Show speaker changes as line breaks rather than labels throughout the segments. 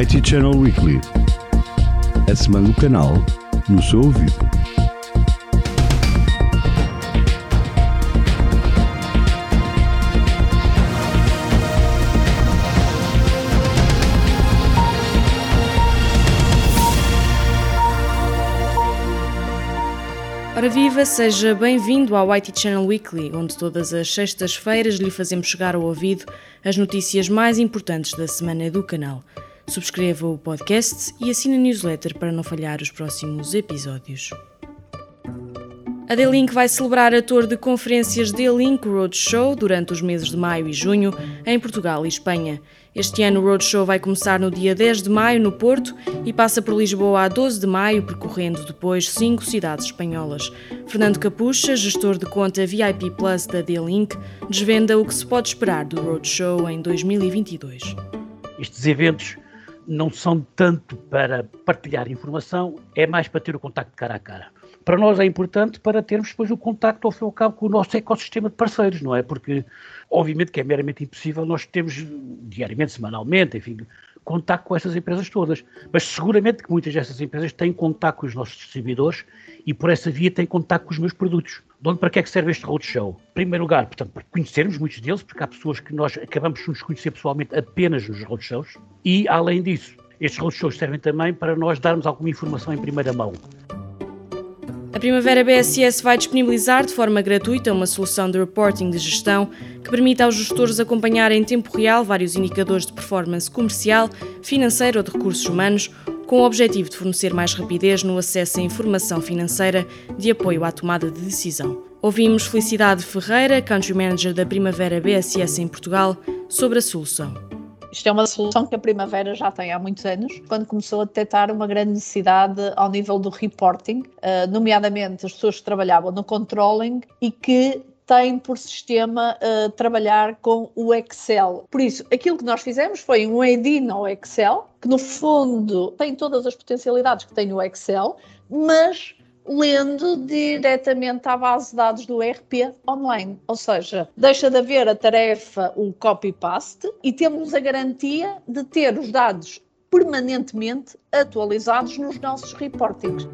IT Channel Weekly. A semana do canal no seu ouvido.
Ora viva, seja bem-vindo ao IT Channel Weekly, onde todas as sextas-feiras lhe fazemos chegar ao ouvido as notícias mais importantes da semana do canal. Subscreva o podcast e assine a newsletter para não falhar os próximos episódios. A D-Link vai celebrar a tour de conferências D-Link Roadshow durante os meses de maio e junho em Portugal e Espanha. Este ano o Roadshow vai começar no dia 10 de maio no Porto e passa por Lisboa a 12 de maio, percorrendo depois cinco cidades espanholas. Fernando Capucha, gestor de conta VIP Plus da D-Link, desvenda o que se pode esperar do Roadshow em 2022.
Estes eventos não são tanto para partilhar informação, é mais para ter o contacto cara a cara. Para nós é importante para termos depois o contacto ao fim e ao cabo com o nosso ecossistema de parceiros, não é? Porque, obviamente, que é meramente impossível nós termos diariamente, semanalmente, enfim, contacto com essas empresas todas. Mas seguramente que muitas dessas empresas têm contacto com os nossos distribuidores e por essa via têm contacto com os meus produtos. De onde para que é que serve este roadshow? Em primeiro lugar, portanto, para conhecermos muitos deles, porque há pessoas que nós acabamos de nos conhecer pessoalmente apenas nos roadshows, e além disso, estes roadshows servem também para nós darmos alguma informação em primeira mão.
A Primavera BSS vai disponibilizar de forma gratuita uma solução de reporting de gestão que permite aos gestores acompanhar em tempo real vários indicadores de performance comercial, financeira ou de recursos humanos, com o objetivo de fornecer mais rapidez no acesso à informação financeira de apoio à tomada de decisão. Ouvimos Felicidade Ferreira, Country Manager da Primavera BSS em Portugal, sobre a solução.
Isto é uma solução que a Primavera já tem há muitos anos, quando começou a detectar uma grande necessidade ao nível do reporting, eh, nomeadamente as pessoas que trabalhavam no controlling e que têm por sistema uh, trabalhar com o Excel. Por isso, aquilo que nós fizemos foi um add-in ao Excel, que no fundo tem todas as potencialidades que tem o Excel, mas lendo diretamente à base de dados do ERP online. Ou seja, deixa de haver a tarefa, o copy-paste, e temos a garantia de ter os dados permanentemente atualizados nos nossos reportings.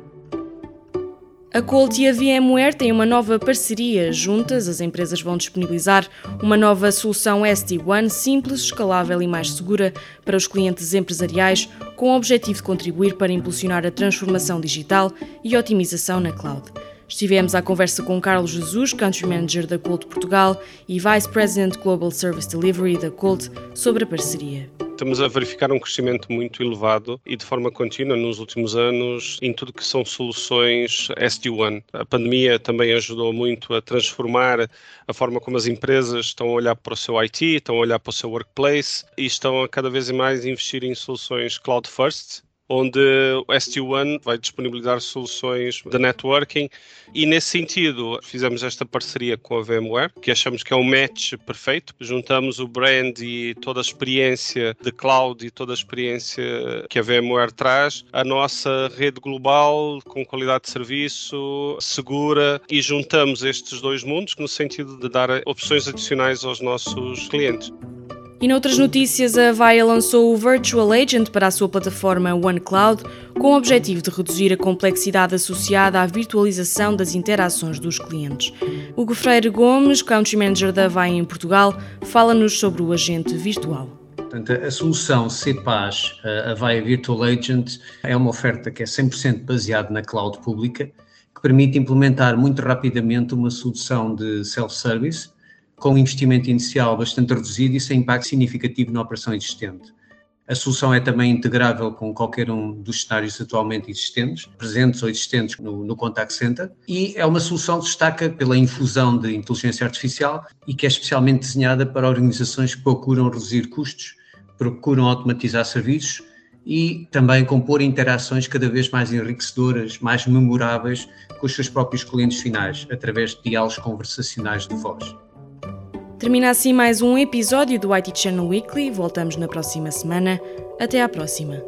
A Colt e a VMware têm uma nova parceria. Juntas, as empresas vão disponibilizar uma nova solução SD-WAN simples, escalável e mais segura para os clientes empresariais, com o objetivo de contribuir para impulsionar a transformação digital e otimização na cloud. Estivemos à conversa com Carlos Jesus, Country Manager da Colt Portugal e Vice President Global Service Delivery da Colt, sobre a parceria.
Estamos a verificar um crescimento muito elevado e de forma contínua nos últimos anos em tudo que são soluções SD-WAN. A pandemia também ajudou muito a transformar a forma como as empresas estão a olhar para o seu IT, estão a olhar para o seu workplace e estão a cada vez mais investir em soluções cloud first, onde o ST1 vai disponibilizar soluções de networking e nesse sentido fizemos esta parceria com a VMware, que achamos que é um match perfeito. Juntamos o brand e toda a experiência de cloud e toda a experiência que a VMware traz, a nossa rede global com qualidade de serviço, segura e juntamos estes dois mundos no sentido de dar opções adicionais aos nossos clientes.
E noutras notícias, a Avaya lançou o Virtual Agent para a sua plataforma OneCloud, com o objetivo de reduzir a complexidade associada à virtualização das interações dos clientes. Hugo Freire Gomes, Country Manager da Avaya em Portugal, fala-nos sobre o agente virtual.
Portanto, a solução CPAS, a Avaya Virtual Agent, é uma oferta que é 100% baseada na cloud pública, que permite implementar muito rapidamente uma solução de self-service, com um investimento inicial bastante reduzido e sem impacto significativo na operação existente. A solução é também integrável com qualquer um dos cenários atualmente existentes, presentes ou existentes no, no Contact Center, e é uma solução que destaca pela infusão de inteligência artificial e que é especialmente desenhada para organizações que procuram reduzir custos, procuram automatizar serviços e também compor interações cada vez mais enriquecedoras, mais memoráveis com os seus próprios clientes finais, através de diálogos conversacionais de voz.
Termina assim mais um episódio do IT Channel Weekly. Voltamos na próxima semana. Até à próxima.